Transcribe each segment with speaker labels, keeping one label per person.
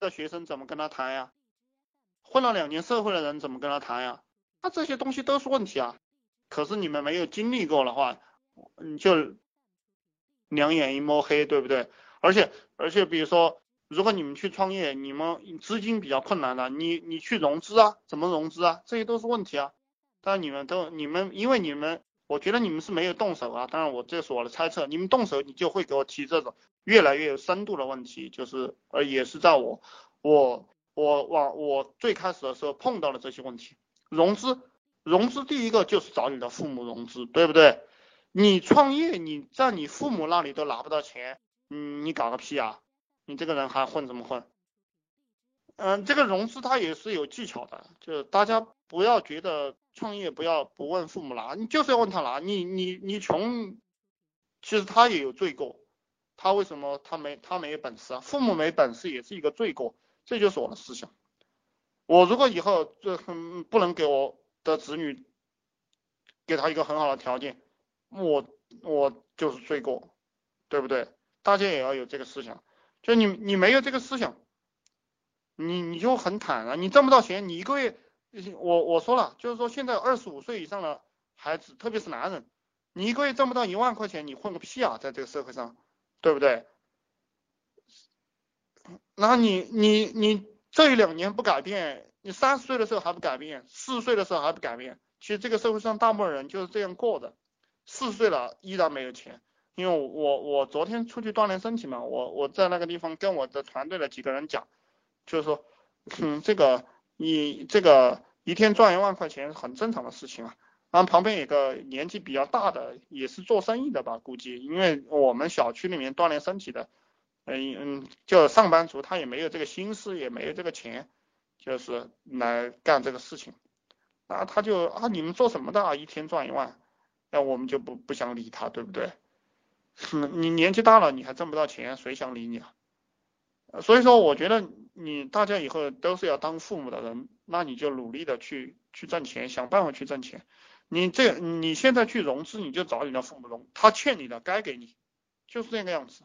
Speaker 1: 的学生怎么跟他谈呀？混了两年社会的人怎么跟他谈呀？那这些东西都是问题啊。可是你们没有经历过的话，你就两眼一摸黑，对不对？而且而且，比如说，如果你们去创业，你们资金比较困难的，你你去融资啊，怎么融资啊？这些都是问题啊。但你们都你们，因为你们，我觉得你们是没有动手啊。当然，我这是我的猜测。你们动手，你就会给我提这种越来越有深度的问题，就是呃，也是在我我我往我最开始的时候碰到了这些问题，融资。融资第一个就是找你的父母融资，对不对？你创业，你在你父母那里都拿不到钱，嗯，你搞个屁啊！你这个人还混怎么混？嗯，这个融资它也是有技巧的，就是大家不要觉得创业不要不问父母拿，你就是要问他拿。你你你穷，其实他也有罪过，他为什么他没他没有本事啊？父母没本事也是一个罪过，这就是我的思想。我如果以后这不能给我。的子女给他一个很好的条件，我我就是罪过，对不对？大家也要有这个思想，就你你没有这个思想，你你就很坦然，你挣不到钱，你一个月，我我说了，就是说现在二十五岁以上的孩子，特别是男人，你一个月挣不到一万块钱，你混个屁啊，在这个社会上，对不对？那你你你这一两年不改变。你三十岁的时候还不改变，四十岁的时候还不改变，其实这个社会上大部分人就是这样过的。四十岁了依然没有钱，因为我我昨天出去锻炼身体嘛，我我在那个地方跟我的团队的几个人讲，就是说，嗯，这个你这个一天赚一万块钱很正常的事情啊。然后旁边有个年纪比较大的，也是做生意的吧，估计因为我们小区里面锻炼身体的，嗯嗯，就上班族他也没有这个心思，也没有这个钱。就是来干这个事情，那他就啊，你们做什么的啊？一天赚一万，那我们就不不想理他，对不对？哼 你年纪大了，你还挣不到钱，谁想理你啊？所以说，我觉得你大家以后都是要当父母的人，那你就努力的去去挣钱，想办法去挣钱。你这你现在去融资，你就找你的父母融，他欠你的该给你，就是这个样子。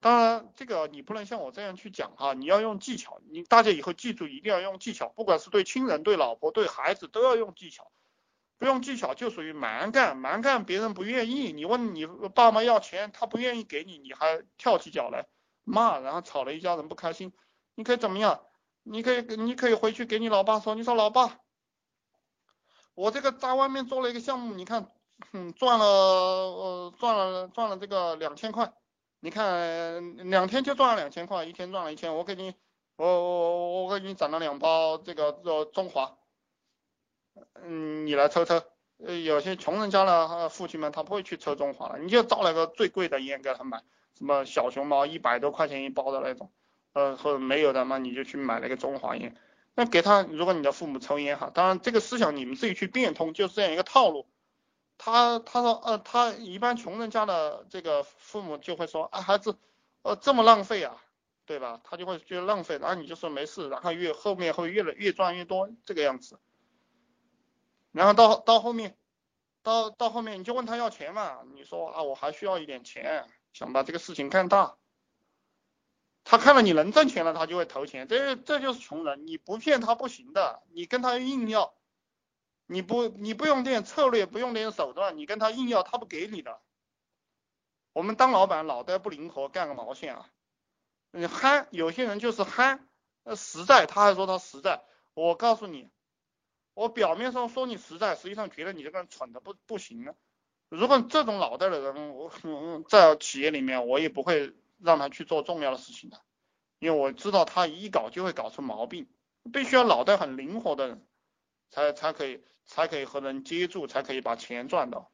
Speaker 1: 当然，这个你不能像我这样去讲哈，你要用技巧。你大家以后记住，一定要用技巧，不管是对亲人、对老婆、对孩子，都要用技巧。不用技巧就属于蛮干，蛮干别人不愿意。你问你爸妈要钱，他不愿意给你，你还跳起脚来骂，然后吵了一家人不开心。你可以怎么样？你可以你可以回去给你老爸说，你说老爸，我这个在外面做了一个项目，你看，嗯，赚了呃赚了赚了这个两千块。你看，两天就赚了两千块，一天赚了一千，我给你，我我我给你攒了两包这个呃中华，嗯，你来抽抽。呃，有些穷人家的父亲们他不会去抽中华了，你就找那个最贵的烟给他买，什么小熊猫一百多块钱一包的那种，呃，或者没有的嘛，你就去买那个中华烟。那给他，如果你的父母抽烟哈，当然这个思想你们自己去变通，就是这样一个套路。他他说呃他一般穷人家的这个父母就会说啊孩子呃这么浪费啊对吧他就会觉得浪费然后你就说没事然后越后面会越来越赚越多这个样子，然后到到后面到到后面你就问他要钱嘛你说啊我还需要一点钱想把这个事情干大，他看了你能挣钱了他就会投钱这这就是穷人你不骗他不行的你跟他硬要。你不，你不用点策略，不用点手段，你跟他硬要，他不给你的。我们当老板脑袋不灵活，干个毛线啊！你憨，有些人就是憨，呃，实在，他还说他实在。我告诉你，我表面上说你实在，实际上觉得你这个人蠢的不不行了。如果这种脑袋的人，我在企业里面，我也不会让他去做重要的事情的，因为我知道他一搞就会搞出毛病，必须要脑袋很灵活的人。才才可以才可以和人接触，才可以把钱赚到。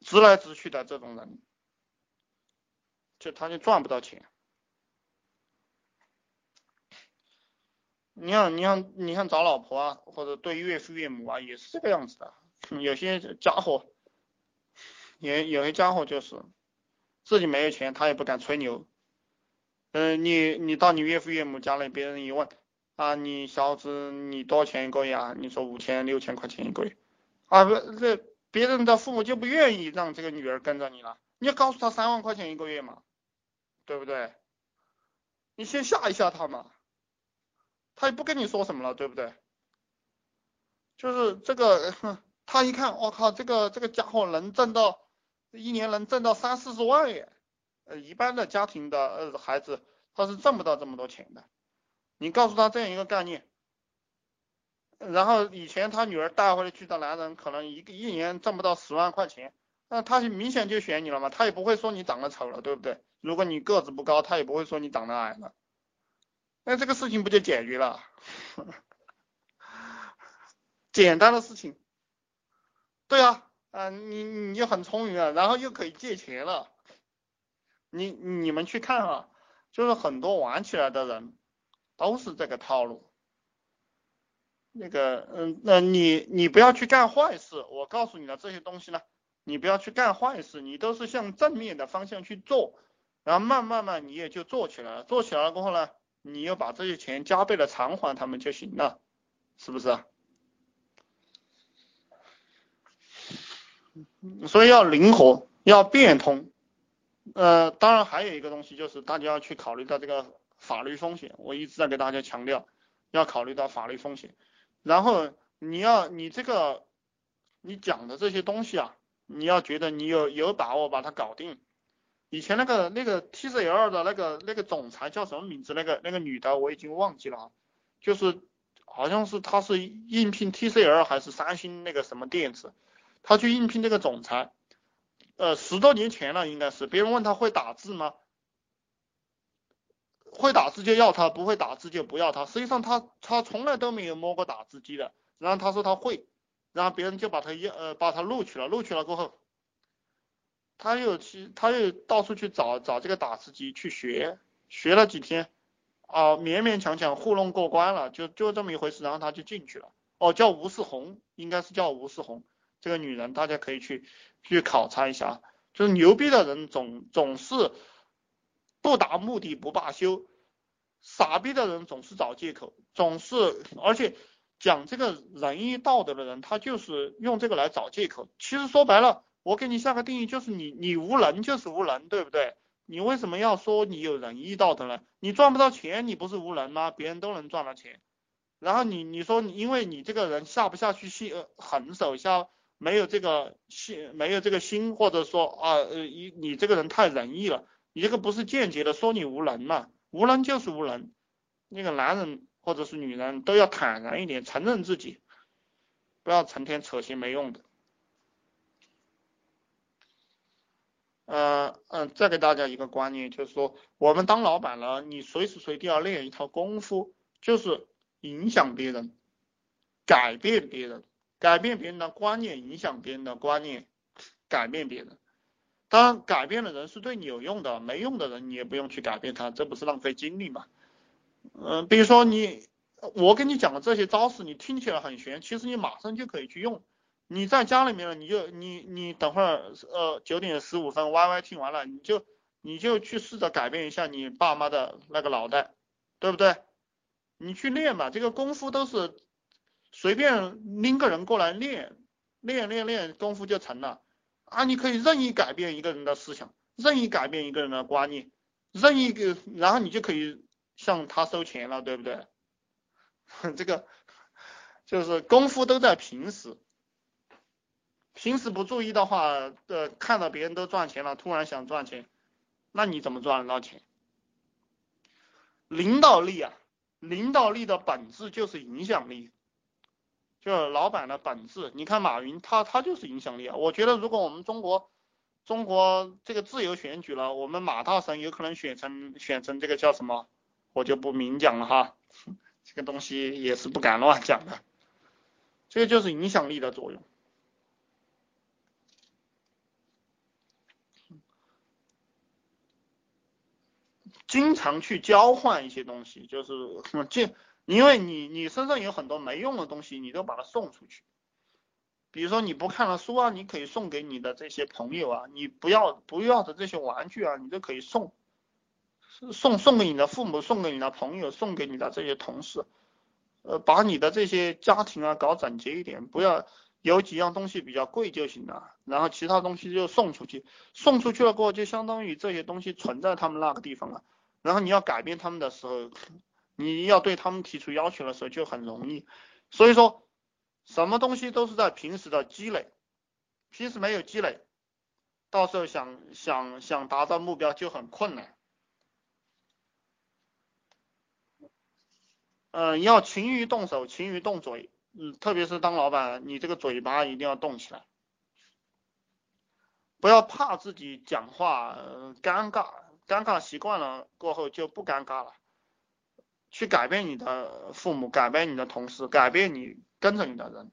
Speaker 1: 直来直去的这种人，就他就赚不到钱。你看，你看，你看找老婆啊，或者对岳父岳母啊，也是这个样子的。有些家伙，有有些家伙就是自己没有钱，他也不敢吹牛。嗯，你你到你岳父岳母家里，别人一问。啊，你小子，你多少钱一个月啊？你说五千、六千块钱一个月，啊不，这别人的父母就不愿意让这个女儿跟着你了。你要告诉他三万块钱一个月嘛，对不对？你先吓一吓他嘛，他也不跟你说什么了，对不对？就是这个，他一看，我靠，这个这个家伙能挣到一年能挣到三四十万耶，呃，一般的家庭的呃孩子他是挣不到这么多钱的。你告诉他这样一个概念，然后以前他女儿带回去的男人可能一个一年挣不到十万块钱，那他明显就选你了嘛，他也不会说你长得丑了，对不对？如果你个子不高，他也不会说你长得矮了，那这个事情不就解决了？简单的事情，对啊，啊，你你很聪明啊，然后又可以借钱了，你你们去看啊，就是很多玩起来的人都是这个套路。那个，嗯，那你你不要去干坏事，我告诉你的这些东西呢，你不要去干坏事，你都是向正面的方向去做，然后慢慢慢你也就做起来了，做起来了过后呢，你又把这些钱加倍的偿还他们就行了，是不是？所以要灵活，要变通，呃，当然还有一个东西就是大家要去考虑到这个法律风险，我一直在给大家强调，要考虑到法律风险。然后你要你这个你讲的这些东西啊，你要觉得你有有把握把它搞定。以前那个那个 TCL 的那个那个总裁叫什么名字？那个那个女的我已经忘记了啊，就是好像是她是应聘 TCL 还是三星那个什么电子。他去应聘这个总裁，呃，十多年前了，应该是。别人问他会打字吗？会打字就要他，不会打字就不要他。实际上他他从来都没有摸过打字机的。然后他说他会，然后别人就把他要呃把他录取了。录取了过后，他又去他又到处去找找这个打字机去学，学了几天，啊，勉勉强强糊弄过关了，就就这么一回事。然后他就进去了。哦，叫吴世红，应该是叫吴世红。这个女人，大家可以去去考察一下，就是牛逼的人总总是不达目的不罢休，傻逼的人总是找借口，总是而且讲这个仁义道德的人，他就是用这个来找借口。其实说白了，我给你下个定义，就是你你无能就是无能，对不对？你为什么要说你有仁义道德呢？你赚不到钱，你不是无能吗？别人都能赚到钱，然后你你说因为你这个人下不下去心狠手下。没有这个心，没有这个心，或者说啊，呃，你你这个人太仁义了，你这个不是间接的说你无能嘛？无能就是无能，那个男人或者是女人都要坦然一点，承认自己，不要成天扯些没用的。呃嗯，再给大家一个观念，就是说我们当老板了，你随时随地要练一套功夫，就是影响别人，改变别人。改变别人的观念，影响别人的观念，改变别人。当然，改变的人是对你有用的，没用的人你也不用去改变他，这不是浪费精力吗？嗯，比如说你，我跟你讲的这些招式，你听起来很玄，其实你马上就可以去用。你在家里面，你就你你等会儿呃九点十五分 Y Y 听完了，你就你就去试着改变一下你爸妈的那个脑袋，对不对？你去练吧，这个功夫都是。随便拎个人过来练，练练练，功夫就成了啊！你可以任意改变一个人的思想，任意改变一个人的观念，任意个，然后你就可以向他收钱了，对不对？这个就是功夫都在平时，平时不注意的话，呃，看到别人都赚钱了，突然想赚钱，那你怎么赚得到钱？领导力啊，领导力的本质就是影响力。就老板的本质，你看马云，他他就是影响力啊。我觉得如果我们中国中国这个自由选举了，我们马大神有可能选成选成这个叫什么，我就不明讲了哈。这个东西也是不敢乱讲的，这个就是影响力的作用。经常去交换一些东西，就是这。因为你你身上有很多没用的东西，你都把它送出去。比如说你不看了书啊，你可以送给你的这些朋友啊，你不要不要的这些玩具啊，你都可以送，送送给你的父母，送给你的朋友，送给你的这些同事。呃，把你的这些家庭啊搞整洁一点，不要有几样东西比较贵就行了，然后其他东西就送出去，送出去了过后就相当于这些东西存在他们那个地方了，然后你要改变他们的时候。你要对他们提出要求的时候就很容易。所以说，什么东西都是在平时的积累，平时没有积累，到时候想想想达到目标就很困难。嗯，要勤于动手，勤于动嘴，嗯，特别是当老板，你这个嘴巴一定要动起来，不要怕自己讲话尴尬，尴尬习惯了过后就不尴尬了。去改变你的父母，改变你的同事，改变你跟着你的人。